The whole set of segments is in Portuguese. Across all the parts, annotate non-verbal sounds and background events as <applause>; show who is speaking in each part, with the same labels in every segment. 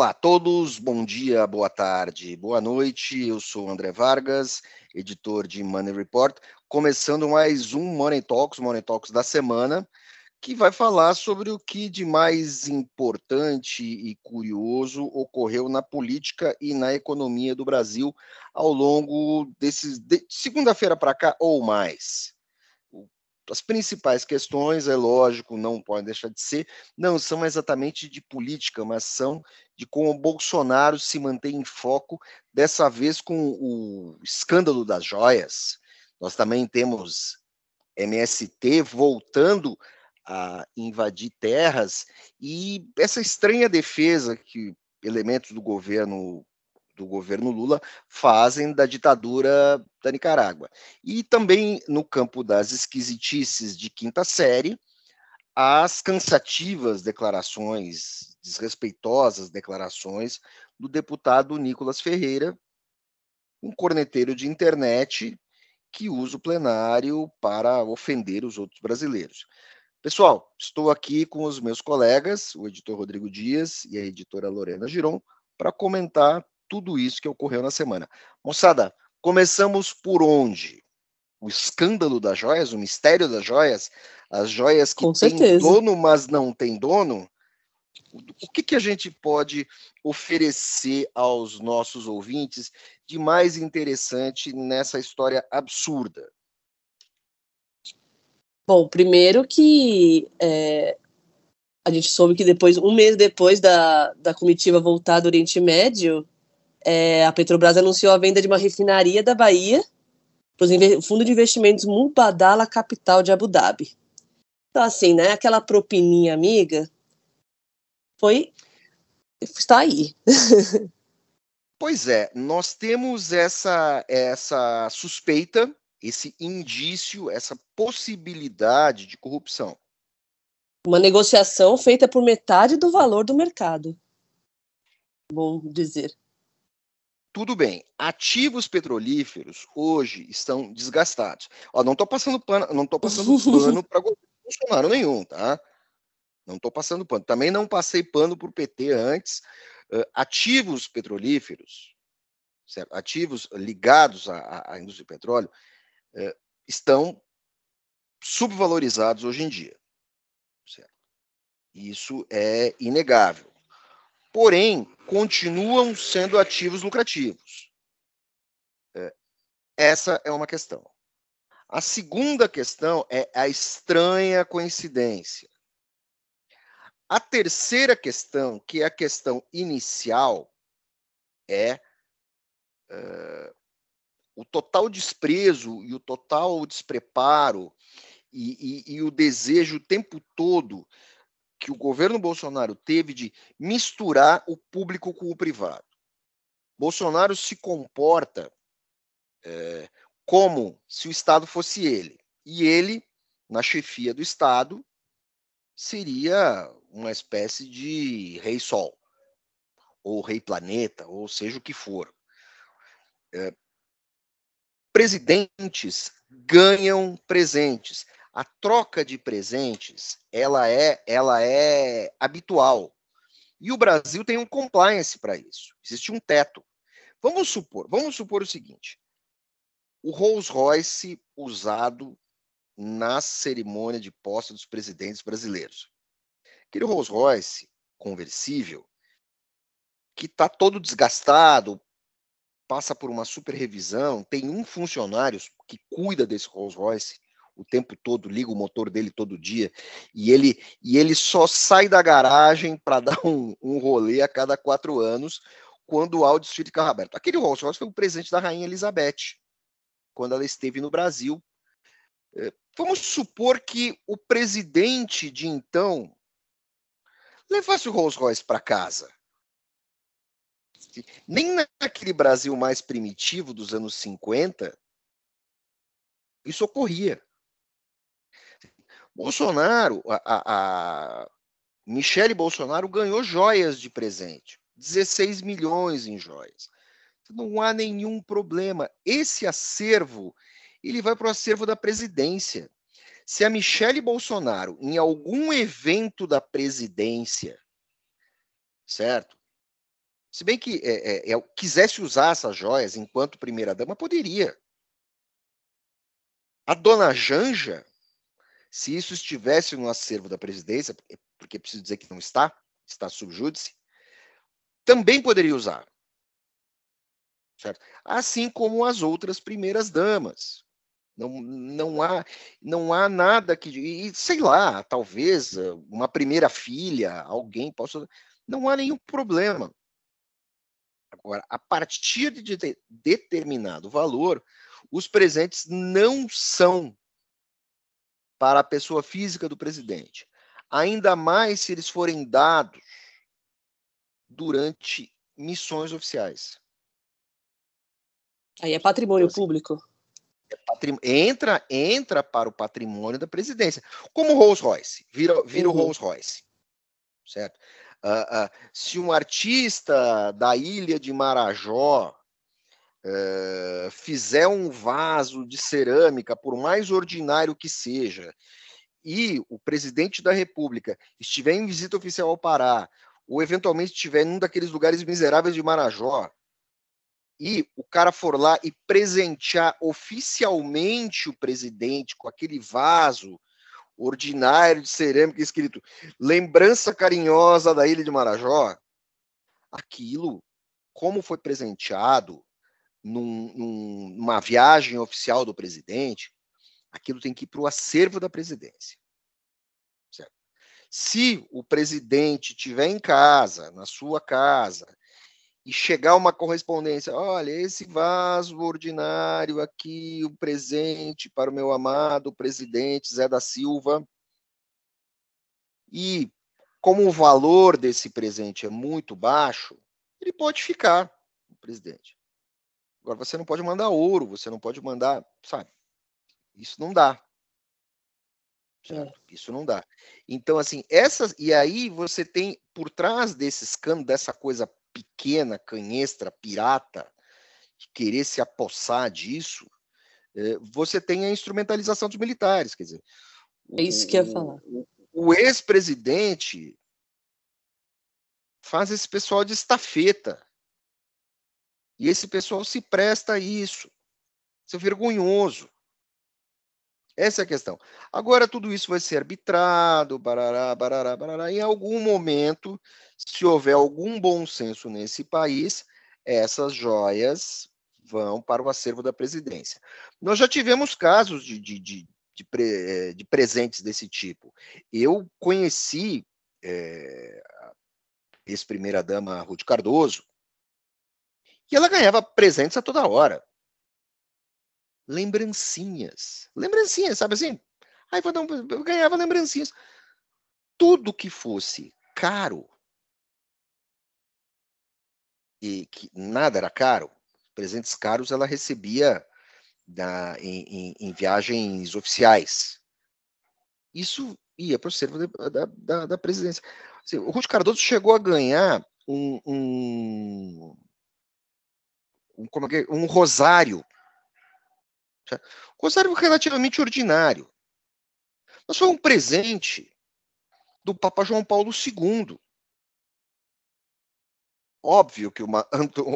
Speaker 1: Olá a todos, bom dia, boa tarde, boa noite. Eu sou André Vargas, editor de Money Report, começando mais um Money Talks, Money Talks da semana, que vai falar sobre o que de mais importante e curioso ocorreu na política e na economia do Brasil ao longo desses de segunda-feira para cá ou mais as principais questões, é lógico, não podem deixar de ser, não são exatamente de política, mas são de como o Bolsonaro se mantém em foco, dessa vez com o escândalo das joias. Nós também temos MST voltando a invadir terras e essa estranha defesa que elementos do governo do governo Lula fazem da ditadura da Nicarágua. E também no campo das esquisitices de quinta série, as cansativas declarações, desrespeitosas declarações do deputado Nicolas Ferreira, um corneteiro de internet que usa o plenário para ofender os outros brasileiros. Pessoal, estou aqui com os meus colegas, o editor Rodrigo Dias e a editora Lorena Giron, para comentar tudo isso que ocorreu na semana. Moçada, começamos por onde? O escândalo das joias, o mistério das joias, as joias que têm dono, mas não têm dono. O que, que a gente pode oferecer aos nossos ouvintes de mais interessante nessa história absurda?
Speaker 2: Bom, primeiro que é, a gente soube que depois, um mês depois da, da comitiva voltar do Oriente Médio, é, a Petrobras anunciou a venda de uma refinaria da Bahia para o Fundo de Investimentos Mubadala Capital de Abu Dhabi. Então, assim, né, aquela propininha amiga foi. está aí. <laughs>
Speaker 1: pois é, nós temos essa, essa suspeita, esse indício, essa possibilidade de corrupção.
Speaker 2: Uma negociação feita por metade do valor do mercado. Bom dizer.
Speaker 1: Tudo bem, ativos petrolíferos hoje estão desgastados. Ó, não estou passando pano, não estou passando <laughs> pano para Bolsonaro nenhum, tá? Não estou passando pano. Também não passei pano para o PT antes. Uh, ativos petrolíferos, certo? ativos ligados à, à indústria do petróleo, uh, estão subvalorizados hoje em dia. Certo? Isso é inegável porém continuam sendo ativos lucrativos. É, essa é uma questão. A segunda questão é a estranha coincidência. A terceira questão, que é a questão inicial, é uh, o total desprezo e o total despreparo e, e, e o desejo o tempo todo que o governo Bolsonaro teve de misturar o público com o privado. Bolsonaro se comporta é, como se o Estado fosse ele. E ele, na chefia do Estado, seria uma espécie de rei sol, ou rei planeta, ou seja o que for. É, presidentes ganham presentes a troca de presentes ela é, ela é habitual. E o Brasil tem um compliance para isso. Existe um teto. Vamos supor, vamos supor o seguinte: o Rolls Royce usado na cerimônia de posse dos presidentes brasileiros. Aquele Rolls Royce conversível que está todo desgastado, passa por uma super revisão, tem um funcionário que cuida desse Rolls Royce o tempo todo, liga o motor dele todo dia, e ele, e ele só sai da garagem para <laughs> dar um, um rolê a cada quatro anos, quando o desfile de carro aberto. Aquele Rolls Royce foi o presente da Rainha Elizabeth, quando ela esteve no Brasil. É, vamos supor que o presidente de então levasse o Rolls Royce para casa. Nem naquele Brasil mais primitivo dos anos 50, isso ocorria. Bolsonaro, a, a Michele Bolsonaro ganhou joias de presente, 16 milhões em joias. Não há nenhum problema. Esse acervo, ele vai para o acervo da presidência. Se a Michele Bolsonaro, em algum evento da presidência, certo? Se bem que é, é, é, quisesse usar essas joias enquanto primeira-dama, poderia. A dona Janja, se isso estivesse no acervo da presidência, porque preciso dizer que não está, está subjúdice, também poderia usar. Certo? Assim como as outras primeiras damas. Não, não, há, não há nada que. E, sei lá, talvez uma primeira filha, alguém possa. Não há nenhum problema. Agora, a partir de determinado valor, os presentes não são para a pessoa física do presidente. Ainda mais se eles forem dados durante missões oficiais.
Speaker 2: Aí é patrimônio então, assim, público.
Speaker 1: É patrim... entra, entra para o patrimônio da presidência. Como Rolls Royce, vira, vira uhum. o Rolls Royce. Certo? Uh, uh, se um artista da ilha de Marajó uh, fizer um vaso de cerâmica, por mais ordinário que seja, e o presidente da República estiver em visita oficial ao Pará, ou eventualmente estiver em um daqueles lugares miseráveis de Marajó, e o cara for lá e presentear oficialmente o presidente com aquele vaso ordinário de cerâmica escrito lembrança carinhosa da ilha de Marajó, aquilo, como foi presenteado num, num, numa viagem oficial do presidente, aquilo tem que ir para o acervo da presidência. Certo? Se o presidente estiver em casa, na sua casa, e chegar uma correspondência, olha, esse vaso ordinário aqui, o presente para o meu amado presidente Zé da Silva. E como o valor desse presente é muito baixo, ele pode ficar, o presidente. Agora você não pode mandar ouro, você não pode mandar, sabe? Isso não dá. É. Isso não dá. Então, assim, essas. E aí você tem, por trás desses canos, dessa coisa pequena, canhestra, pirata, que querer se apossar disso, é, você tem a instrumentalização dos militares. Quer dizer,
Speaker 2: é isso que eu ia falar.
Speaker 1: O, o ex-presidente faz esse pessoal de estafeta. E esse pessoal se presta a isso. Isso é vergonhoso. Essa é a questão. Agora, tudo isso vai ser arbitrado, barará, barará, barará. Em algum momento, se houver algum bom senso nesse país, essas joias vão para o acervo da presidência. Nós já tivemos casos de, de, de, de, pre, de presentes desse tipo. Eu conheci é, ex-primeira-dama Ruth Cardoso, e ela ganhava presentes a toda hora lembrancinhas. Lembrancinhas, sabe assim? Aí eu ganhava lembrancinhas. Tudo que fosse caro e que nada era caro, presentes caros ela recebia da, em, em, em, viagens oficiais. Isso ia para o servo da, da, da, presidência. Assim, o Ruth Cardoso chegou a ganhar um, um, um, é, é? um rosário Rosário relativamente ordinário. Mas foi um presente do Papa João Paulo II. Óbvio que uma,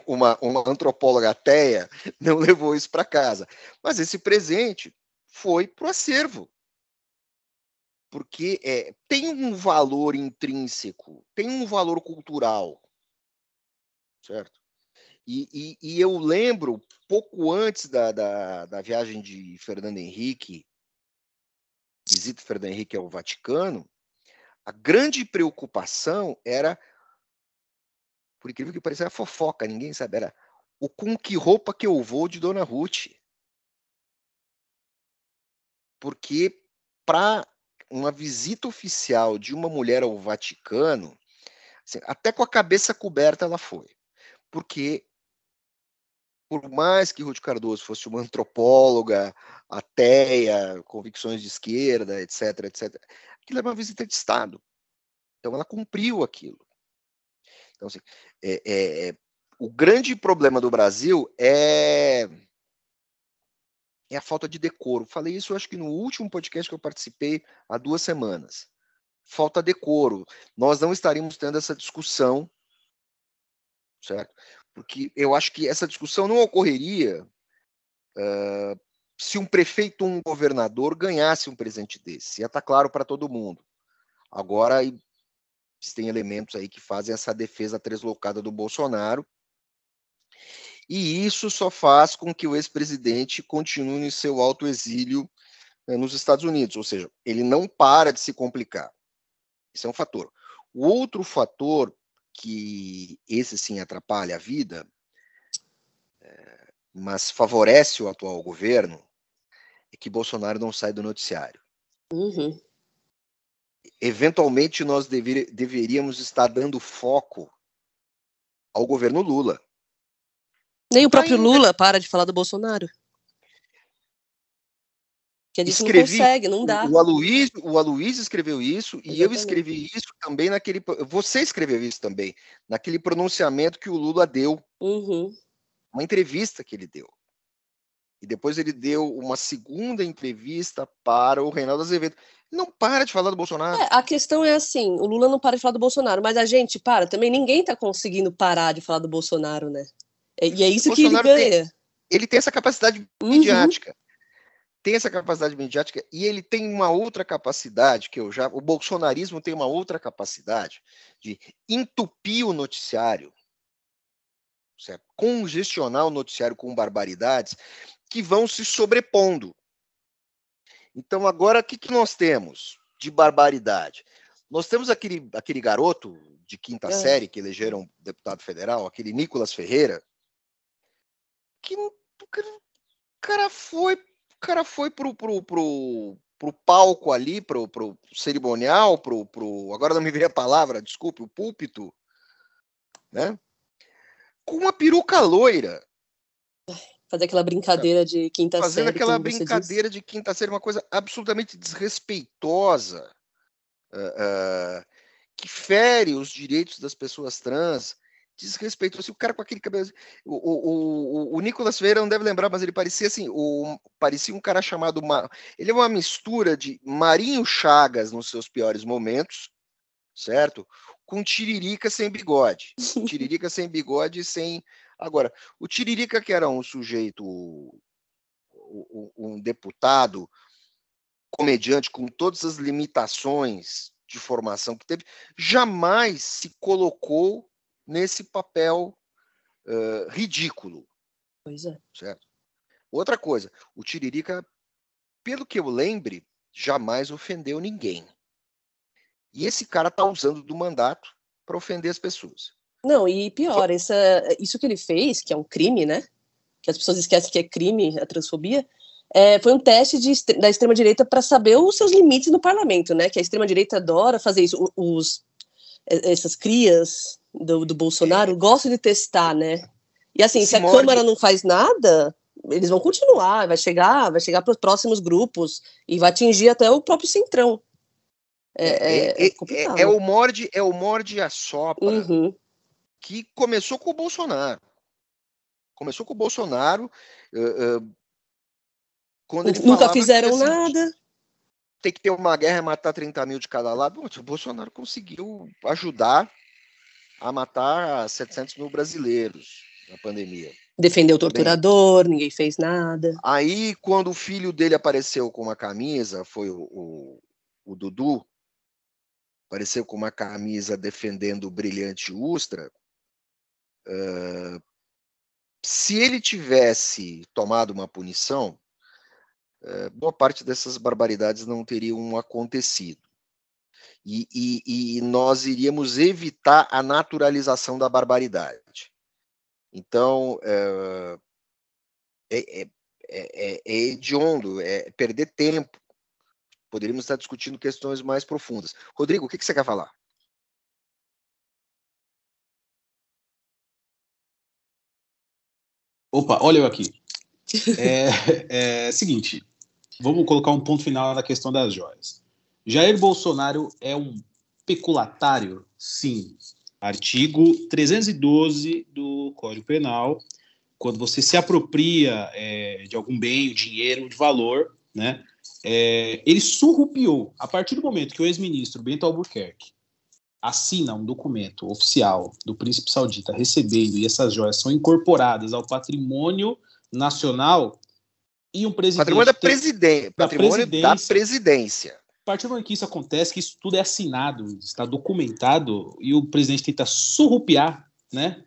Speaker 1: uma, uma antropóloga ateia não levou isso para casa, mas esse presente foi para o acervo. Porque é, tem um valor intrínseco, tem um valor cultural. Certo? E, e, e, eu lembro, pouco antes da, da, da, viagem de Fernando Henrique, visita Fernando Henrique ao Vaticano, a grande preocupação era, por incrível que pareça, era fofoca, ninguém sabe, era o com que roupa que eu vou de Dona Ruth. Porque para uma visita oficial de uma mulher ao Vaticano, assim, até com a cabeça coberta ela foi. Porque por mais que Ruth Cardoso fosse uma antropóloga, ateia, convicções de esquerda, etc, etc, aquilo era uma visita de Estado. Então ela cumpriu aquilo. Então, assim, é, é, é o grande problema do Brasil é é a falta de decoro. Falei isso, acho que no último podcast que eu participei há duas semanas. Falta decoro. Nós não estaríamos tendo essa discussão, certo? Porque eu acho que essa discussão não ocorreria uh, se um prefeito ou um governador ganhasse um presente desse. Ia estar tá claro para todo mundo. Agora tem elementos aí que fazem essa defesa treslocada do Bolsonaro e isso só faz com que o ex-presidente continue em seu alto exílio né, nos Estados Unidos, ou seja, ele não para de se complicar. Isso é um fator. O outro fator que esse sim atrapalha a vida, é, mas favorece o atual governo, é que Bolsonaro não sai do noticiário.
Speaker 2: Uhum.
Speaker 1: Eventualmente, nós dever, deveríamos estar dando foco ao governo Lula.
Speaker 2: Nem o próprio Ainda... Lula para de falar do Bolsonaro. Que a gente Escrevi, não consegue, não dá.
Speaker 1: O Aloysio, o Aloysio escreveu isso Exatamente. e eu escrevi isso também naquele. Você escreveu isso também, naquele pronunciamento que o Lula deu.
Speaker 2: Uhum.
Speaker 1: Uma entrevista que ele deu. E depois ele deu uma segunda entrevista para o Reinaldo Azevedo. não para de falar do Bolsonaro.
Speaker 2: É, a questão é assim: o Lula não para de falar do Bolsonaro, mas a gente para também. Ninguém está conseguindo parar de falar do Bolsonaro, né? E é isso que ele ganha.
Speaker 1: Tem, ele tem essa capacidade uhum. midiática. Tem essa capacidade midiática e ele tem uma outra capacidade que eu já. O bolsonarismo tem uma outra capacidade de entupir o noticiário, certo? congestionar o noticiário com barbaridades que vão se sobrepondo. Então, agora, o que, que nós temos de barbaridade? Nós temos aquele, aquele garoto de quinta é. série que elegeram deputado federal, aquele Nicolas Ferreira, que o cara foi, cara foi pro, pro, pro, pro palco ali, pro, pro cerimonial, pro, pro, agora não me veio a palavra, desculpe, o púlpito, né? Com uma peruca loira.
Speaker 2: Fazer aquela brincadeira de quinta
Speaker 1: Fazendo
Speaker 2: série.
Speaker 1: Fazendo aquela brincadeira de quinta série, uma coisa absolutamente desrespeitosa, uh, uh, que fere os direitos das pessoas trans, desrespeitoso. Assim, o cara com aquele cabelo. O, o, o, o Nicolas Ferreira não deve lembrar, mas ele parecia assim, o, parecia um cara chamado. Ele é uma mistura de Marinho Chagas nos seus piores momentos, certo? Com Tiririca sem bigode. <laughs> Tiririca sem bigode e sem. Agora, o Tiririca, que era um sujeito, um deputado, comediante com todas as limitações de formação que teve, jamais se colocou nesse papel uh, ridículo.
Speaker 2: Pois é.
Speaker 1: Certo? Outra coisa, o Tiririca, pelo que eu lembre, jamais ofendeu ninguém. E esse cara tá usando do mandato para ofender as pessoas.
Speaker 2: Não, e pior, essa, isso que ele fez, que é um crime, né? Que as pessoas esquecem que é crime a transfobia, é, foi um teste de, da extrema-direita para saber os seus limites no parlamento, né? Que a extrema-direita adora fazer isso. Os, essas crias do, do Bolsonaro é. gostam de testar, né? E assim, se, se a morde... Câmara não faz nada, eles vão continuar, vai chegar, vai chegar para os próximos grupos e vai atingir até o próprio centrão.
Speaker 1: É, é, é, é, é o morde, é o morde a sopra
Speaker 2: uhum.
Speaker 1: que começou com o Bolsonaro. Começou com o Bolsonaro. Uh, uh,
Speaker 2: quando Nunca fizeram assim, nada.
Speaker 1: Tem que ter uma guerra e matar 30 mil de cada lado. O Bolsonaro conseguiu ajudar a matar 700 mil brasileiros na pandemia.
Speaker 2: Defendeu o torturador, Bem, ninguém fez nada.
Speaker 1: Aí, quando o filho dele apareceu com uma camisa, foi o, o, o Dudu, apareceu com uma camisa defendendo o brilhante Ustra. Uh, se ele tivesse tomado uma punição, boa parte dessas barbaridades não teriam acontecido e, e, e nós iríamos evitar a naturalização da barbaridade. Então, é, é, é, é, é hediondo, é perder tempo. Poderíamos estar discutindo questões mais profundas. Rodrigo, o que, que você quer falar?
Speaker 3: Opa, olha eu aqui. É, é, seguinte, vamos colocar um ponto final na questão das joias. Jair Bolsonaro é um peculatário? Sim. Artigo 312 do Código Penal, quando você se apropria é, de algum bem, dinheiro, de valor, né? É, ele surrupiou, a partir do momento que o ex-ministro Bento Albuquerque assina um documento oficial do príncipe saudita recebendo e essas joias são incorporadas ao patrimônio nacional e um presidente
Speaker 1: patrimônio da, presiden da patrimônio presidência, da presidência.
Speaker 3: A partir do momento que isso acontece, que isso tudo é assinado, está documentado e o presidente tenta surrupiar, né?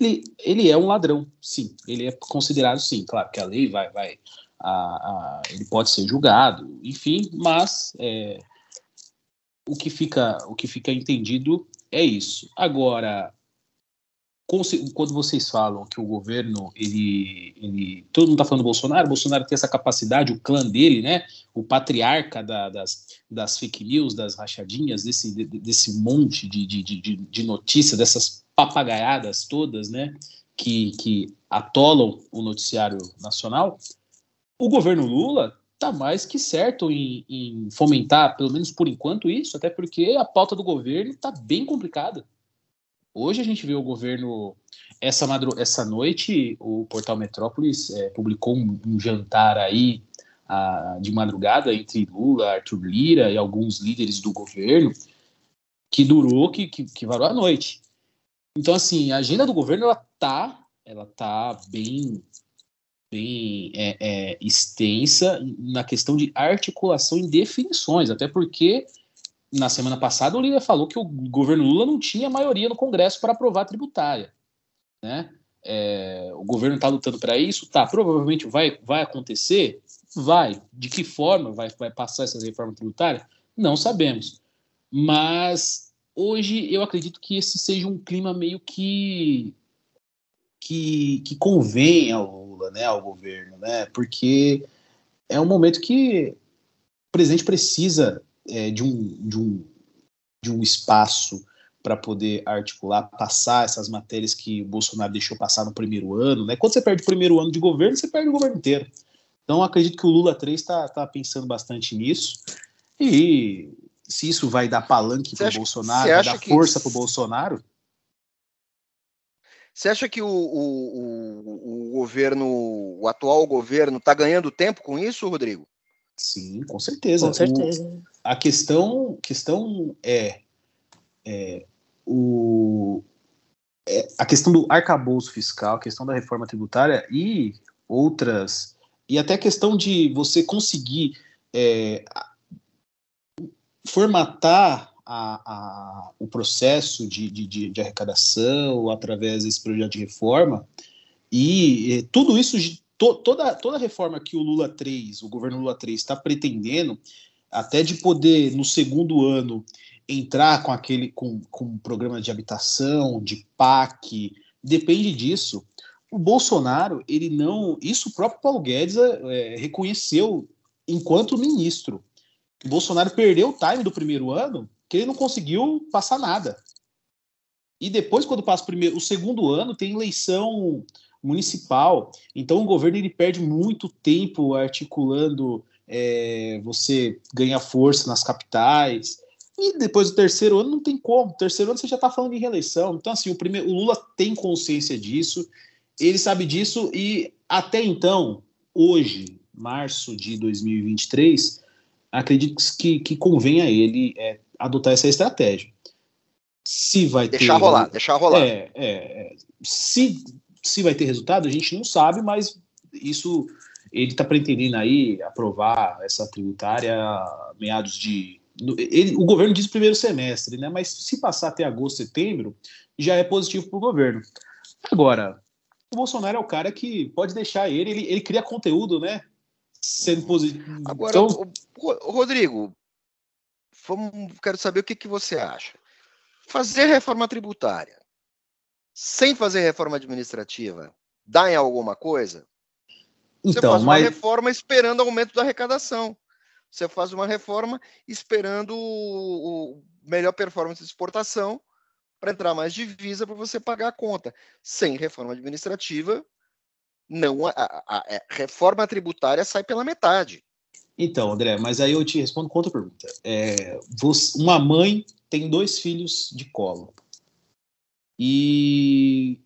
Speaker 3: Ele, ele é um ladrão, sim. Ele é considerado, sim. Claro que a lei vai, vai a, a, ele pode ser julgado, enfim, mas é, o que fica o que fica entendido é isso. Agora, quando vocês falam que o governo, ele, ele todo mundo está falando do Bolsonaro, o Bolsonaro tem essa capacidade, o clã dele, né, o patriarca da, das, das fake news, das rachadinhas, desse, desse monte de, de, de, de notícias, dessas papagaiadas todas, né, que, que atolam o noticiário nacional, o governo Lula está mais que certo em, em, fomentar, pelo menos por enquanto, isso, até porque a pauta do governo está bem complicada. Hoje a gente vê o governo. Essa, madru essa noite, o portal Metrópolis é, publicou um, um, jantar aí a, de madrugada entre Lula, Arthur Lira e alguns líderes do governo, que durou, que, que, que varou a noite. Então, assim, a agenda do governo ela tá, ela tá bem bem é, é, extensa na questão de articulação em definições, até porque na semana passada o Lira falou que o governo Lula não tinha maioria no Congresso para aprovar a tributária, né? É, o governo está lutando para isso, tá? Provavelmente vai, vai acontecer, vai. De que forma vai, vai passar essa reforma tributária? Não sabemos. Mas hoje eu acredito que esse seja um clima meio que que, que convém ao Lula, né, ao governo, né, porque é um momento que o presidente precisa é, de, um, de, um, de um espaço para poder articular, passar essas matérias que o Bolsonaro deixou passar no primeiro ano. Né? Quando você perde o primeiro ano de governo, você perde o governo inteiro. Então, acredito que o Lula 3 está tá pensando bastante nisso. E se isso vai dar palanque para o Bolsonaro, vai dar força para o Bolsonaro,
Speaker 1: você acha que o, o, o, o governo, o atual governo, está ganhando tempo com isso, Rodrigo?
Speaker 3: Sim, com certeza.
Speaker 2: Com certeza.
Speaker 3: a questão, questão é, é o, é, a questão do arcabouço fiscal, a questão da reforma tributária e outras, e até a questão de você conseguir é, formatar a, a, o processo de, de, de, arrecadação através desse projeto de reforma, e tudo isso, to, toda, toda reforma que o Lula 3, o governo Lula 3 está pretendendo, até de poder, no segundo ano, entrar com aquele com, com um programa de habitação, de PAC, depende disso. O Bolsonaro, ele não. Isso o próprio Paulo Guedes é, reconheceu enquanto ministro. O Bolsonaro perdeu o time do primeiro ano que ele não conseguiu passar nada. E depois, quando passa o, primeiro, o segundo ano, tem eleição municipal. Então, o governo ele perde muito tempo articulando. É, você ganha força nas capitais. E depois do terceiro ano não tem como. terceiro ano você já está falando de reeleição. Então, assim, o, primeiro, o Lula tem consciência disso, ele sabe disso, e até então, hoje, março de 2023, acredito que, que convém a ele é, adotar essa estratégia. Se vai
Speaker 1: deixar
Speaker 3: ter,
Speaker 1: rolar, deixar rolar.
Speaker 3: É, é, é, se, se vai ter resultado, a gente não sabe, mas isso ele está pretendendo aí aprovar essa tributária meados de. Ele, o governo diz primeiro semestre, né? Mas se passar até agosto, setembro, já é positivo para o governo. Agora, o Bolsonaro é o cara que pode deixar ele, ele, ele cria conteúdo, né? Sendo positivo.
Speaker 1: Agora, então, Rodrigo, Vamos, quero saber o que, que você acha. Fazer reforma tributária sem fazer reforma administrativa dá em alguma coisa? Você então, faz uma mas... reforma esperando aumento da arrecadação. Você faz uma reforma esperando o, melhor performance de exportação para entrar mais divisa para você pagar a conta. Sem reforma administrativa, não a, a, a, reforma tributária sai pela metade.
Speaker 3: Então, André, mas aí eu te respondo com outra pergunta. É, você, uma mãe tem dois filhos de colo. E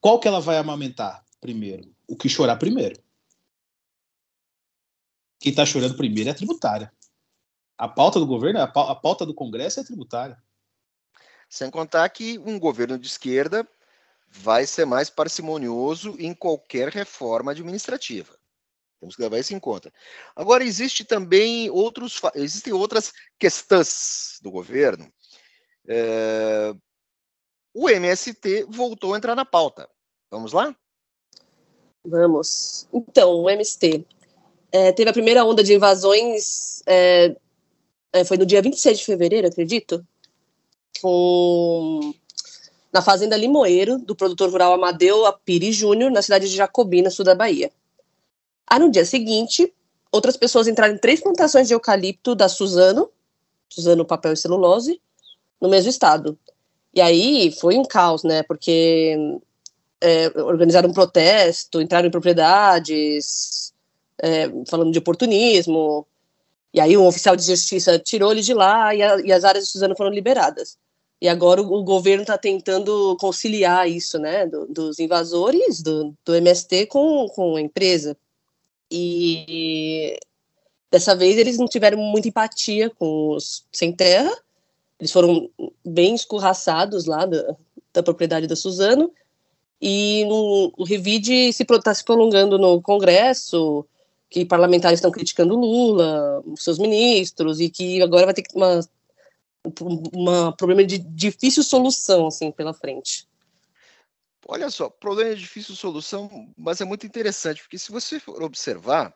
Speaker 3: qual que ela vai amamentar primeiro? O que chorar primeiro. Quem está chorando primeiro é a tributária. A pauta do governo, a pauta do Congresso é tributária.
Speaker 1: Sem contar que um governo de esquerda vai ser mais parcimonioso em qualquer reforma administrativa. Temos que levar isso em conta. Agora, existe também outros, existem outras questões do governo. É, o MST voltou a entrar na pauta. Vamos lá?
Speaker 2: Vamos. Então, o MST é, teve a primeira onda de invasões, é, é, foi no dia 26 de fevereiro, acredito, com, na fazenda Limoeiro, do produtor rural Amadeu Apiri Júnior, na cidade de Jacobina, sul da Bahia. Aí no dia seguinte, outras pessoas entraram em três plantações de eucalipto da Suzano, Suzano Papel e Celulose, no mesmo estado. E aí foi um caos, né? Porque é, organizaram um protesto, entraram em propriedades, é, falando de oportunismo. E aí um oficial de justiça tirou ele de lá e, a, e as áreas de Suzano foram liberadas. E agora o, o governo está tentando conciliar isso, né, do, dos invasores do, do MST com, com a empresa. E dessa vez eles não tiveram muita empatia com os sem terra, eles foram bem escorraçados lá da, da propriedade da Suzano, e no, o Revide está se, se prolongando no Congresso, que parlamentares estão criticando Lula, seus ministros, e que agora vai ter uma, uma problema de difícil solução assim pela frente.
Speaker 1: Olha só, problema de difícil solução, mas é muito interessante, porque se você for observar,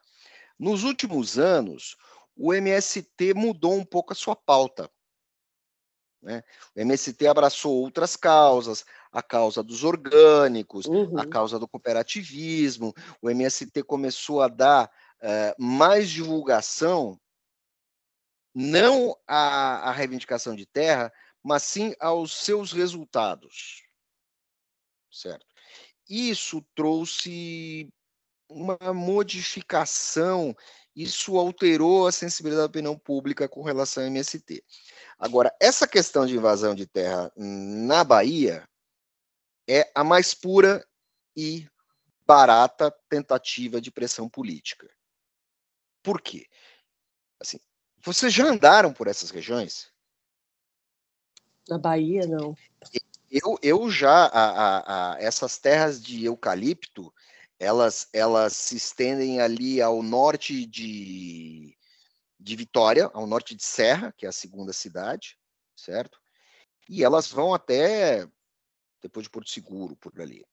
Speaker 1: nos últimos anos, o MST mudou um pouco a sua pauta. Né? O MST abraçou outras causas, a causa dos orgânicos, uhum. a causa do cooperativismo. O MST começou a dar uh, mais divulgação, não à, à reivindicação de terra, mas sim aos seus resultados certo? Isso trouxe uma modificação, isso alterou a sensibilidade da opinião pública com relação ao MST. Agora, essa questão de invasão de terra na Bahia é a mais pura e barata tentativa de pressão política. Por quê? Assim, vocês já andaram por essas regiões?
Speaker 2: Na Bahia, não.
Speaker 1: Eu, eu já, a, a, a, essas terras de eucalipto, elas, elas se estendem ali ao norte de, de Vitória, ao norte de Serra, que é a segunda cidade, certo? E elas vão até depois de Porto Seguro, por ali.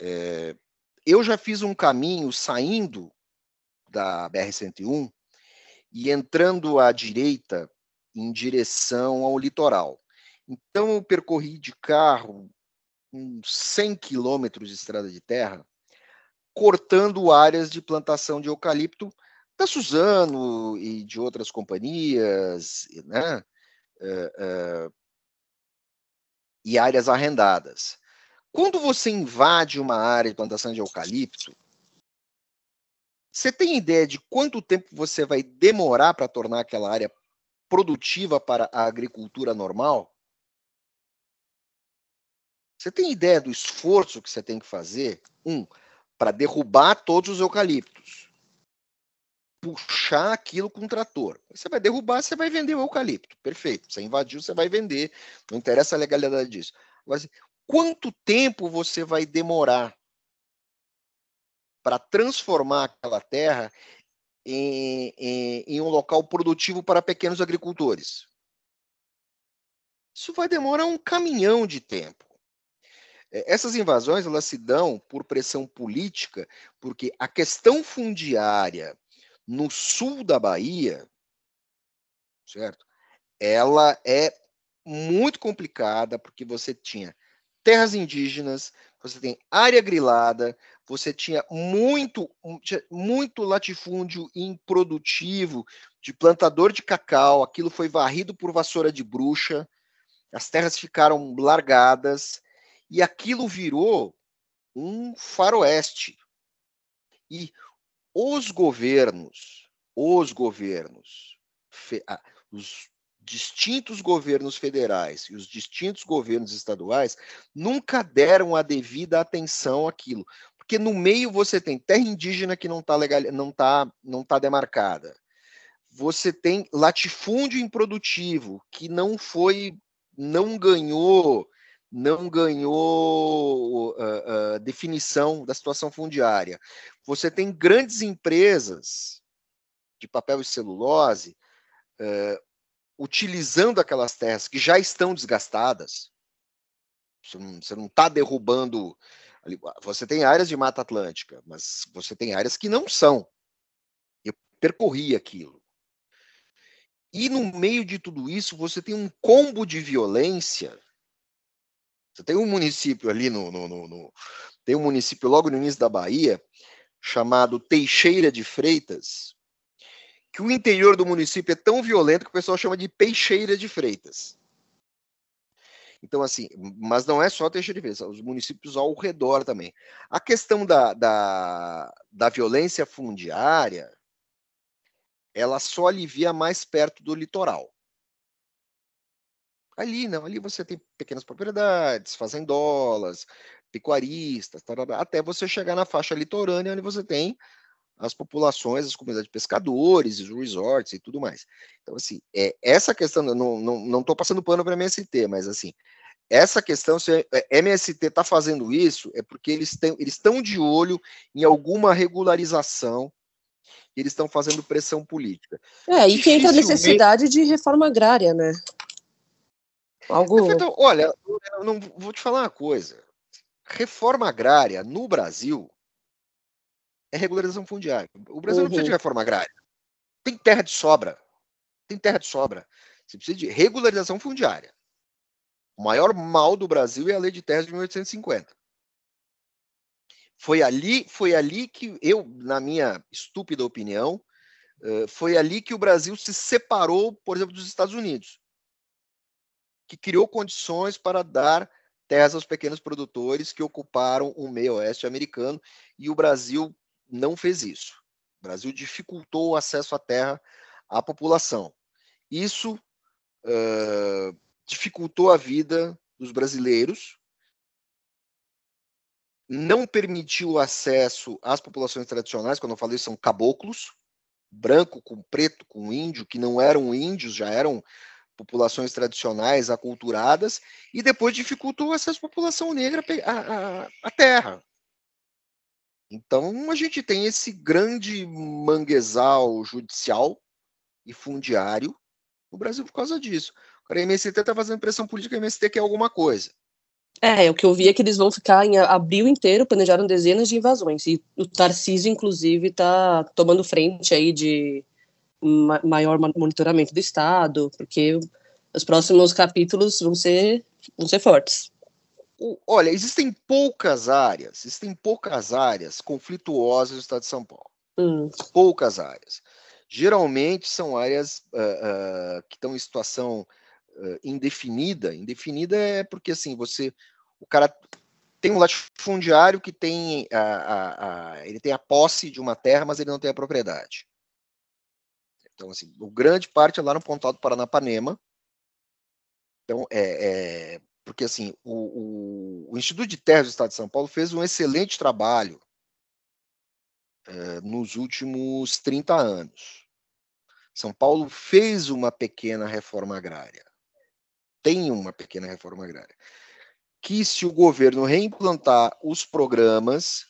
Speaker 1: É, eu já fiz um caminho saindo da BR-101 e entrando à direita em direção ao litoral. Então, eu percorri de carro uns 100 quilômetros de estrada de terra, cortando áreas de plantação de eucalipto da Suzano e de outras companhias, né? Uh, uh, e áreas arrendadas. Quando você invade uma área de plantação de eucalipto, você tem ideia de quanto tempo você vai demorar para tornar aquela área produtiva para a agricultura normal? Você tem ideia do esforço que você tem que fazer? Um, para derrubar todos os eucaliptos. Puxar aquilo com um trator. Você vai derrubar, você vai vender o eucalipto. Perfeito. Você invadiu, você vai vender. Não interessa a legalidade disso. Mas quanto tempo você vai demorar para transformar aquela terra em, em, em um local produtivo para pequenos agricultores? Isso vai demorar um caminhão de tempo. É, essas invasões elas se dão por pressão política, porque a questão fundiária no sul da Bahia, certo? Ela é muito complicada porque você tinha terras indígenas, você tem área grilada, você tinha muito muito latifúndio improdutivo de plantador de cacau, aquilo foi varrido por vassoura de bruxa, as terras ficaram largadas, e aquilo virou um faroeste. E os governos, os governos, os distintos governos federais e os distintos governos estaduais nunca deram a devida atenção àquilo. Porque no meio você tem terra indígena que não está legal, não tá, não tá demarcada. Você tem latifúndio improdutivo que não foi, não ganhou, não ganhou uh, uh, definição da situação fundiária. Você tem grandes empresas de papel e celulose uh, utilizando aquelas terras que já estão desgastadas. Você não está derrubando. Você tem áreas de Mata Atlântica, mas você tem áreas que não são. Eu percorri aquilo. E no meio de tudo isso, você tem um combo de violência. Você tem um município ali no, no, no, no tem um município logo no início da Bahia chamado Teixeira de Freitas, que o interior do município é tão violento que o pessoal chama de Peixeira de Freitas. Então, assim, mas não é só Teixeira de Freitas, os municípios ao redor também. A questão da, da, da violência fundiária, ela só alivia mais perto do litoral. Ali, não, ali você tem pequenas propriedades, fazendolas, pecuaristas, tarará, até você chegar na faixa litorânea, onde você tem as populações, as comunidades de pescadores, os resorts e tudo mais. Então, assim, é, essa questão, não estou não, não passando pano para MST, mas assim, essa questão, se a MST está fazendo isso, é porque eles eles estão de olho em alguma regularização, eles estão fazendo pressão política.
Speaker 2: É, e que entra a necessidade de reforma agrária, né?
Speaker 1: Algo... Então, olha, eu não vou te falar uma coisa. Reforma agrária no Brasil é regularização fundiária. O Brasil uhum. não precisa de uhum. reforma agrária. Tem terra de sobra. Tem terra de sobra. Você precisa de regularização fundiária. O maior mal do Brasil é a lei de terras de 1850. Foi ali, foi ali que eu, na minha estúpida opinião, foi ali que o Brasil se separou, por exemplo, dos Estados Unidos, que criou condições para dar terras aos pequenos produtores que ocuparam o meio oeste americano e o Brasil não fez isso. O Brasil dificultou o acesso à terra à população. Isso uh, dificultou a vida dos brasileiros, não permitiu o acesso às populações tradicionais, quando eu falei são caboclos, branco com preto com índio, que não eram índios, já eram populações tradicionais, aculturadas, e depois dificultou o à população negra à, à, à terra. Então, a gente tem esse grande manguezal judicial e fundiário no Brasil por causa disso. A MST está fazendo pressão política, a MST quer alguma coisa.
Speaker 2: É, o que eu vi é que eles vão ficar em abril inteiro, planejaram dezenas de invasões. E o Tarcísio, inclusive, está tomando frente aí de maior monitoramento do Estado, porque os próximos capítulos vão ser, vão ser fortes.
Speaker 1: Olha, existem poucas áreas, existem poucas áreas conflituosas no estado de São Paulo. Hum. Poucas áreas. Geralmente são áreas uh, uh, que estão em situação uh, indefinida. Indefinida é porque assim você, o cara tem um latifundiário que tem a, a, a, ele tem a posse de uma terra, mas ele não tem a propriedade. Então assim, o grande parte é lá no Pontal do Paranapanema. Então é, é porque assim, o, o, o, Instituto de Terras do Estado de São Paulo fez um excelente trabalho é, nos últimos 30 anos. São Paulo fez uma pequena reforma agrária. Tem uma pequena reforma agrária. Que se o governo reimplantar os programas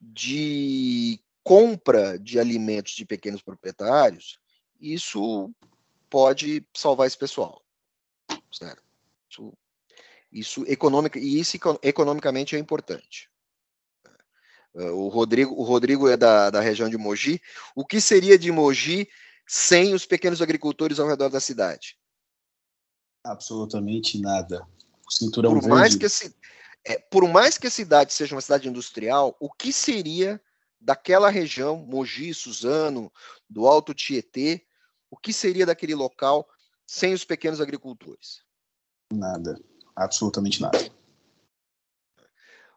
Speaker 1: de compra de alimentos de pequenos proprietários, isso pode salvar esse pessoal. Certo? Isso isso econômica e isso economicamente é importante. É, o Rodrigo, o Rodrigo é da, da região de Mogi. O que seria de Mogi sem os pequenos agricultores ao redor da cidade?
Speaker 3: Absolutamente nada. O cinturão
Speaker 1: por
Speaker 3: verde.
Speaker 1: Mais que a, é, por mais que a cidade seja uma cidade industrial, o que seria daquela região, Mogi, Suzano, do Alto Tietê, o que seria daquele local sem os pequenos agricultores?
Speaker 3: Nada, absolutamente nada.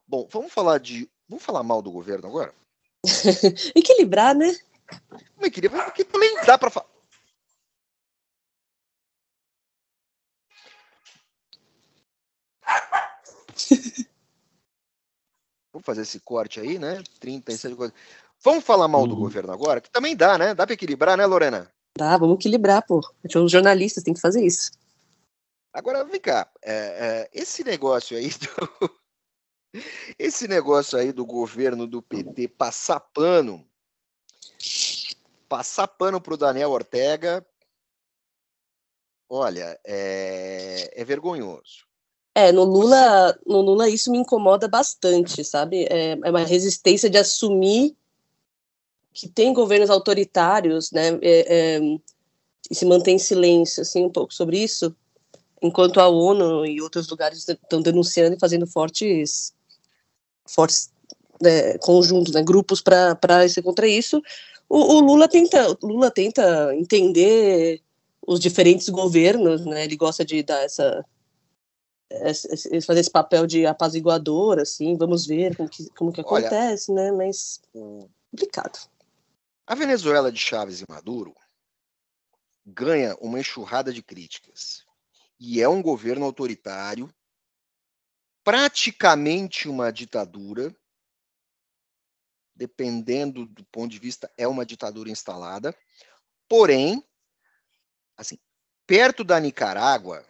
Speaker 1: Bom, vamos falar de, vamos falar mal do governo agora? <laughs>
Speaker 2: equilibrar, né?
Speaker 1: Como equilibrar? Porque também dá para falar. <laughs> Vamos fazer esse corte aí, né? 36 coisas. Vamos falar mal do uhum. governo agora? Que também dá, né? Dá para equilibrar, né, Lorena?
Speaker 2: Dá, vamos equilibrar, pô. Os jornalistas têm que fazer isso.
Speaker 1: Agora, vem cá. É, é, esse negócio aí do. <laughs> Esse negócio aí do governo do PT passar pano. Passar pano pro Daniel Ortega. Olha, é, é vergonhoso.
Speaker 2: É, no Lula, no Lula isso me incomoda bastante, sabe? É, é uma resistência de assumir que tem governos autoritários, né? É, é, e se mantém em silêncio, assim, um pouco sobre isso, enquanto a ONU e outros lugares estão denunciando e fazendo fortes, fortes é, conjuntos, né, grupos para ser contra isso. O, o, Lula tenta, Lula tenta entender os diferentes governos, né? Ele gosta de dar essa fazer esse papel de apaziguador, assim, vamos ver como que, como que acontece, Olha, né? Mas complicado.
Speaker 1: A Venezuela de Chaves e Maduro ganha uma enxurrada de críticas e é um governo autoritário, praticamente uma ditadura, dependendo do ponto de vista, é uma ditadura instalada. Porém, assim, perto da Nicarágua,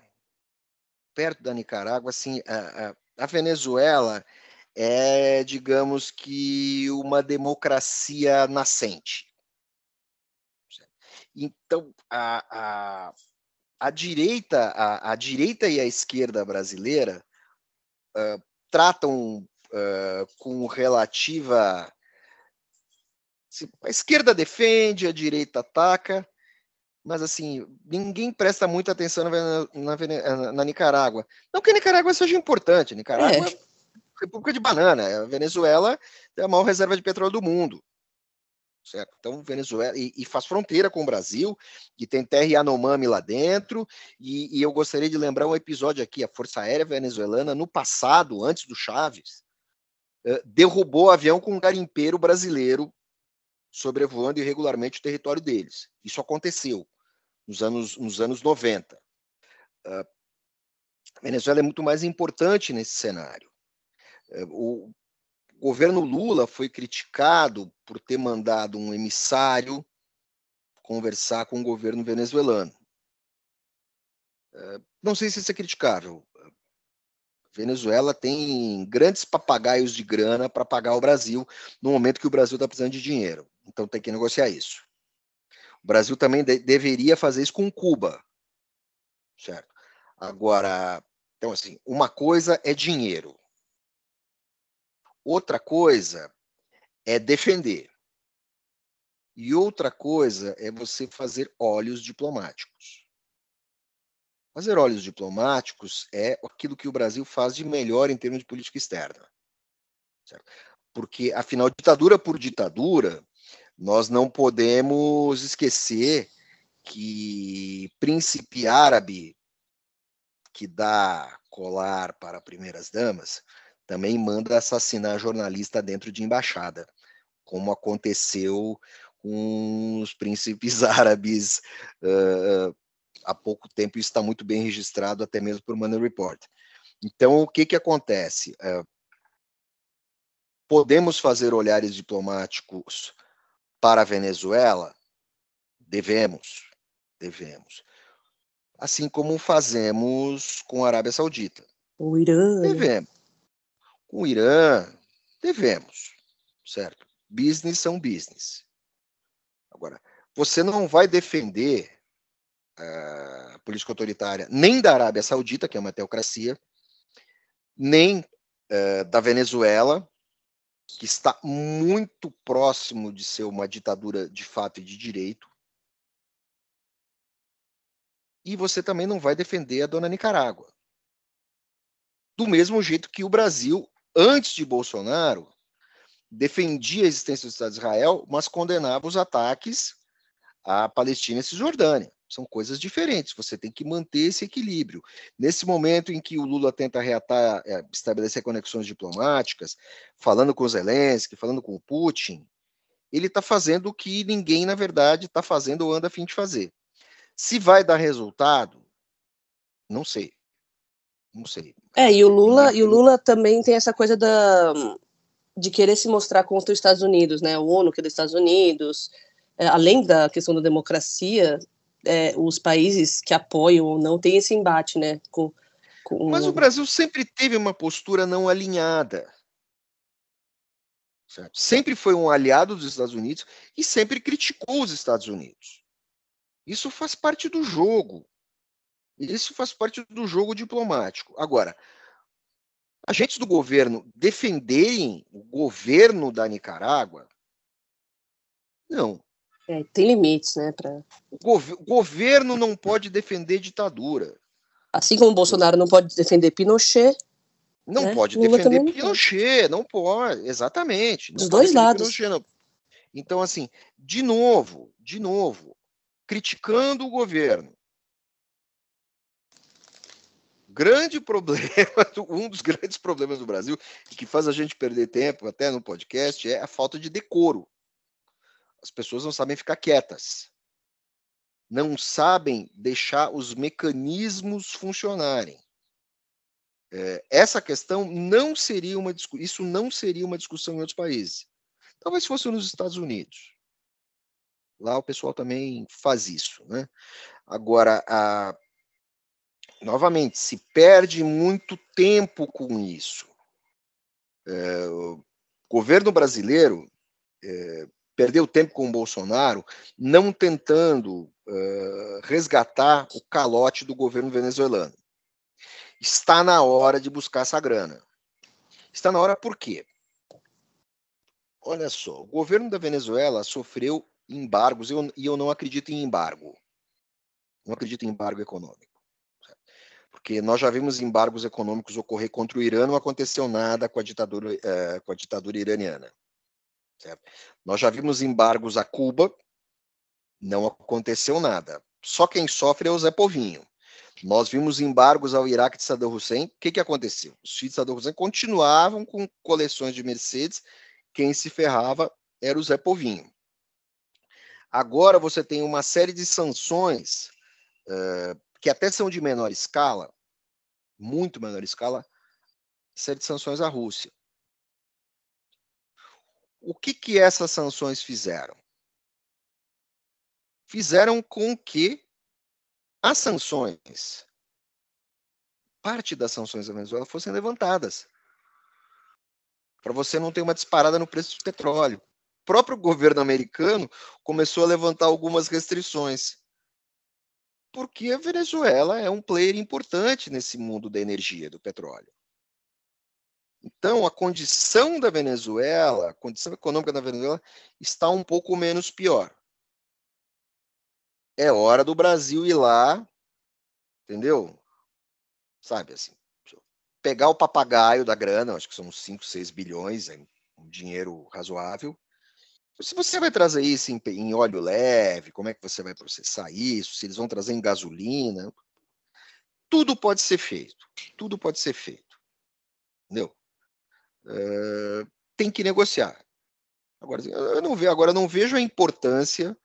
Speaker 1: perto da Nicarágua, assim, a, a, a Venezuela é, digamos que, uma democracia nascente. Então, a, a, a direita, a, a, direita e a esquerda brasileira uh, tratam uh, com relativa. A esquerda defende, a direita ataca, mas assim, ninguém presta muita atenção na, na, na Nicarágua. Não que a Nicarágua seja importante, Nicarágua é. é República de Banana, a Venezuela é a maior reserva de petróleo do mundo. Certo? Então, Venezuela, e, e, faz fronteira com o Brasil, e tem terra Yanomami lá dentro, e, e, eu gostaria de lembrar um episódio aqui, a Força Aérea Venezuelana, no passado, antes do Chaves, uh, derrubou o avião com um garimpeiro brasileiro sobrevoando irregularmente o território deles. Isso aconteceu nos anos, nos anos 90. Uh, a Venezuela é muito mais importante nesse cenário. Uh, o governo Lula foi criticado por ter mandado um emissário conversar com o governo venezuelano. Uh, não sei se isso é criticável. Venezuela tem grandes papagaios de grana para pagar o Brasil no momento que o Brasil está precisando de dinheiro. Então tem que negociar isso. O Brasil também de deveria fazer isso com Cuba, certo? Agora, então assim, uma coisa é dinheiro, outra coisa é defender, e outra coisa é você fazer olhos diplomáticos. Fazer olhos diplomáticos é aquilo que o Brasil faz de melhor em termos de política externa. Certo? Porque, afinal, ditadura por ditadura, nós não podemos esquecer que príncipe árabe que dá colar para primeiras damas também manda assassinar jornalista dentro de embaixada, como aconteceu com os príncipes <laughs> árabes uh, há pouco tempo. Isso está muito bem registrado, até mesmo por Money Report. Então, o que, que acontece? Uh, podemos fazer olhares diplomáticos para a Venezuela? Devemos, devemos. Assim como fazemos com a Arábia Saudita.
Speaker 2: O Irã.
Speaker 1: Devemos. Com o Irã, devemos, certo? Business são business. Agora, você não vai defender uh, a política autoritária nem da Arábia Saudita, que é uma teocracia, nem uh, da Venezuela, que está muito próximo de ser uma ditadura de fato e de direito. E você também não vai defender a dona Nicarágua. Do mesmo jeito que o Brasil, antes de Bolsonaro, defendia a existência do Estado de Israel, mas condenava os ataques à Palestina e Cisjordânia. São coisas diferentes, você tem que manter esse equilíbrio. Nesse momento em que o Lula tenta reatar, é, estabelecer conexões diplomáticas, falando com o Zelensky, falando com o Putin, ele está fazendo o que ninguém, na verdade, está fazendo ou anda a fim de fazer. Se vai dar resultado, não sei. Não sei.
Speaker 2: É, e o Lula, e o Lula também tem essa coisa da, de querer se mostrar contra os Estados Unidos, né? O ONU que é dos Estados Unidos, é, além da questão da democracia, é, os países que apoiam ou não têm esse embate, né? Com, com...
Speaker 1: Mas o Brasil sempre teve uma postura não alinhada. Certo? Sempre foi um aliado dos Estados Unidos e sempre criticou os Estados Unidos. Isso faz parte do jogo. Isso faz parte do jogo diplomático. Agora, agentes do governo defenderem o governo da Nicarágua, não.
Speaker 2: É, tem limites, né? Pra...
Speaker 1: O, gov o governo não pode defender ditadura.
Speaker 2: Assim como o Bolsonaro não pode defender Pinochet.
Speaker 1: Não né? pode Lula defender Pinochet, não pode, exatamente.
Speaker 2: Dos dois lados.
Speaker 1: Pinochet, então, assim, de novo, de novo, criticando o governo, grande <laughs> problema, um dos grandes problemas do Brasil, que faz a gente perder tempo até no podcast, é a falta de decoro. As pessoas não sabem ficar quietas. Não sabem deixar os mecanismos funcionarem. É, essa questão não seria uma isso não seria uma discussão em outros países. Talvez fosse nos Estados Unidos. Lá o pessoal também faz isso, né? Agora, a, novamente, se perde muito tempo com isso. É, o governo brasileiro é, perdeu tempo com o Bolsonaro não tentando é, resgatar o calote do governo venezuelano. Está na hora de buscar essa grana. Está na hora por quê? Olha só, o governo da Venezuela sofreu embargos e eu, eu não acredito em embargo. Não acredito em embargo econômico porque nós já vimos embargos econômicos ocorrer contra o Irã, não aconteceu nada com a ditadura, é, com a ditadura iraniana. Certo? Nós já vimos embargos a Cuba, não aconteceu nada. Só quem sofre é o Zé Povinho. Nós vimos embargos ao Iraque de Saddam Hussein. O que, que aconteceu? Os filhos de Saddam Hussein continuavam com coleções de Mercedes. Quem se ferrava era o Zé Povinho. Agora você tem uma série de sanções uh, que até são de menor escala, muito menor escala, série de sanções à Rússia. O que, que essas sanções fizeram? Fizeram com que as sanções, parte das sanções da Venezuela, fossem levantadas. Para você não ter uma disparada no preço do petróleo. O próprio governo americano começou a levantar algumas restrições porque a Venezuela é um player importante nesse mundo da energia, do petróleo. Então, a condição da Venezuela, a condição econômica da Venezuela, está um pouco menos pior. É hora do Brasil ir lá, entendeu? Sabe assim, pegar o papagaio da grana, acho que são 5, 6 bilhões, é um dinheiro razoável, se você vai trazer isso em, em, óleo leve, como é que você vai processar isso? Se eles vão trazer em gasolina, tudo pode ser feito. Tudo pode ser feito. Entendeu? Uh, tem que negociar. Agora, eu não vejo, agora não vejo a importância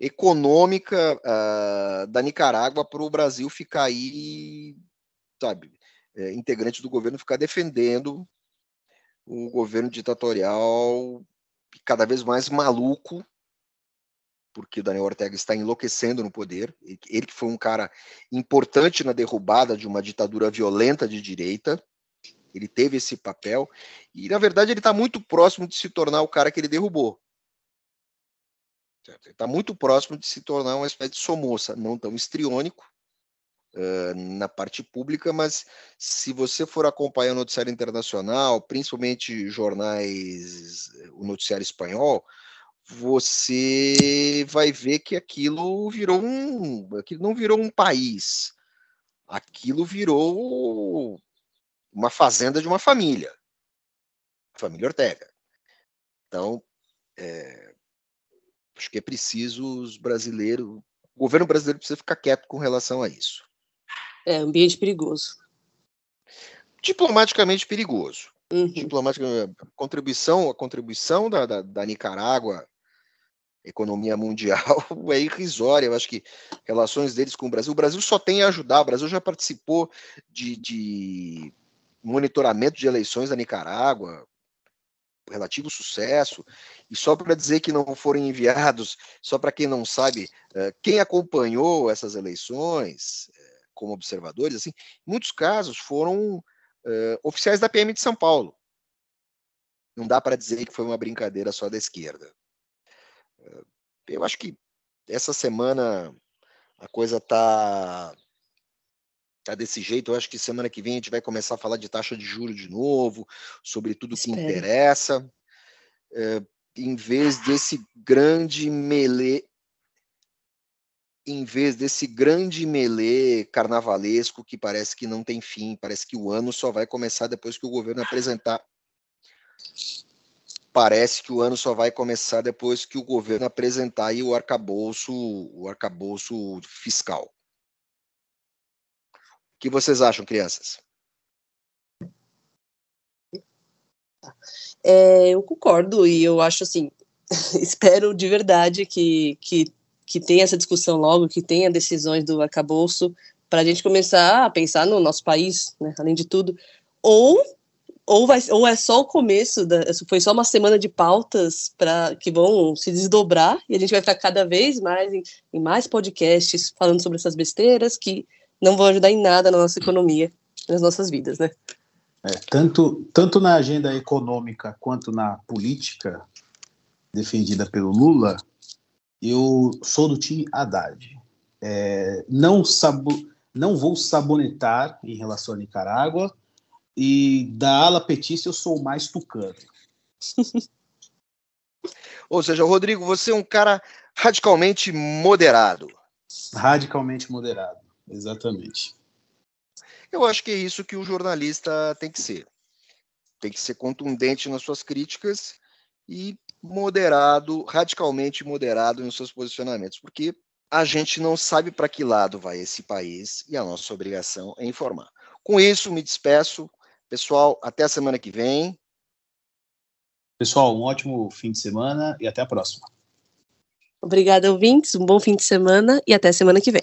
Speaker 1: econômica uh, da Nicarágua para o Brasil ficar aí, sabe, é, integrante do governo ficar defendendo o governo ditatorial cada vez mais maluco, porque o Daniel Ortega está enlouquecendo no poder. Ele que foi um cara importante na derrubada de uma ditadura violenta de direita, ele teve esse papel e na verdade ele está muito próximo de se tornar o cara que ele derrubou. Ele está muito próximo de se tornar uma espécie de somoça, não tão estriônico, uh, na parte pública, mas se você for acompanhar o noticiário internacional, principalmente jornais, o noticiário espanhol, você vai ver que aquilo virou um, aquilo não virou um país, aquilo virou uma fazenda de uma família, família Ortega. Então, é, acho que é preciso os brasileiros, o governo brasileiro precisa ficar quieto com relação a isso.
Speaker 2: É, ambiente perigoso.
Speaker 1: Diplomaticamente perigoso. Uhum. Diplomaticamente, a contribuição, a contribuição da, da, da Nicarágua economia mundial <laughs> é irrisória. Eu acho que relações deles com o Brasil, o Brasil só tem a ajudar. O Brasil já participou de, de monitoramento de eleições da Nicarágua, relativo sucesso. E só para dizer que não foram enviados, <laughs> só para quem não sabe, eh, quem acompanhou essas eleições eh, como observadores, assim, muitos casos foram uh, oficiais da PM de São Paulo. Não dá para dizer que foi uma brincadeira só da esquerda. Eu acho que essa semana a coisa tá tá desse jeito. Eu acho que semana que vem a gente vai começar a falar de taxa de juros de novo, sobre tudo que interessa, é, em vez desse grande melê, em vez desse grande melê carnavalesco que parece que não tem fim, parece que o ano só vai começar depois que o governo apresentar parece que o ano só vai começar depois que o governo apresentar aí o arcabouço, o arcabouço fiscal. Que vocês acham, crianças?
Speaker 2: É, eu concordo e eu acho assim, <laughs> espero de verdade que, que, que tenha essa discussão logo, que tenha decisões do arcabouço para a gente começar a pensar no nosso país, né, além de tudo, ou ou, vai, ou é só o começo, da, foi só uma semana de pautas para que vão se desdobrar e a gente vai ficar cada vez mais em, em, mais podcasts falando sobre essas besteiras que não vão ajudar em nada na nossa economia, nas nossas vidas, né?
Speaker 3: É, tanto, tanto na agenda econômica quanto na política defendida pelo Lula, eu sou do time Haddad. É, não, sabo, não vou sabonetar em relação à Nicarágua, e da ala petista eu sou mais tucano. <laughs>
Speaker 1: Ou seja, Rodrigo, você é um cara radicalmente moderado.
Speaker 3: Radicalmente moderado, exatamente.
Speaker 1: Eu acho que é isso que o jornalista tem que ser. Tem que ser contundente nas suas críticas e moderado, radicalmente moderado nos seus posicionamentos, porque a gente não sabe para que lado vai esse país e a nossa obrigação é informar. Com isso, me despeço. Pessoal, até a semana que vem.
Speaker 3: Pessoal, um ótimo fim de semana e até a próxima.
Speaker 2: Obrigada, ouvintes. Um bom fim de semana e até semana que vem.